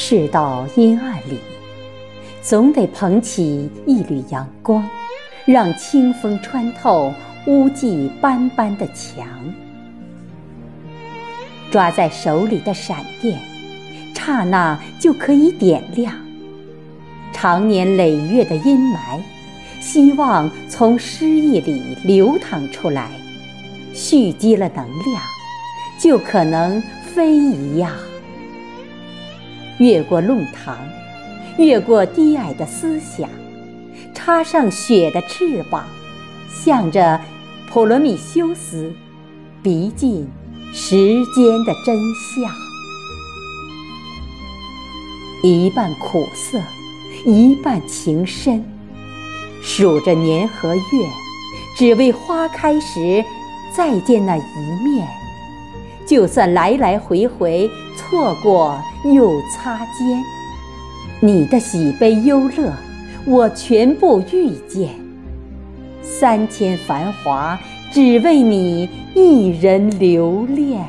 世道阴暗里，总得捧起一缕阳光，让清风穿透污迹斑斑的墙。抓在手里的闪电，刹那就可以点亮长年累月的阴霾。希望从诗意里流淌出来，蓄积了能量，就可能飞一样。越过弄堂，越过低矮的思想，插上雪的翅膀，向着普罗米修斯，逼近时间的真相。一半苦涩，一半情深，数着年和月，只为花开时再见那一面。就算来来回回错过又擦肩，你的喜悲忧乐，我全部遇见。三千繁华，只为你一人留恋。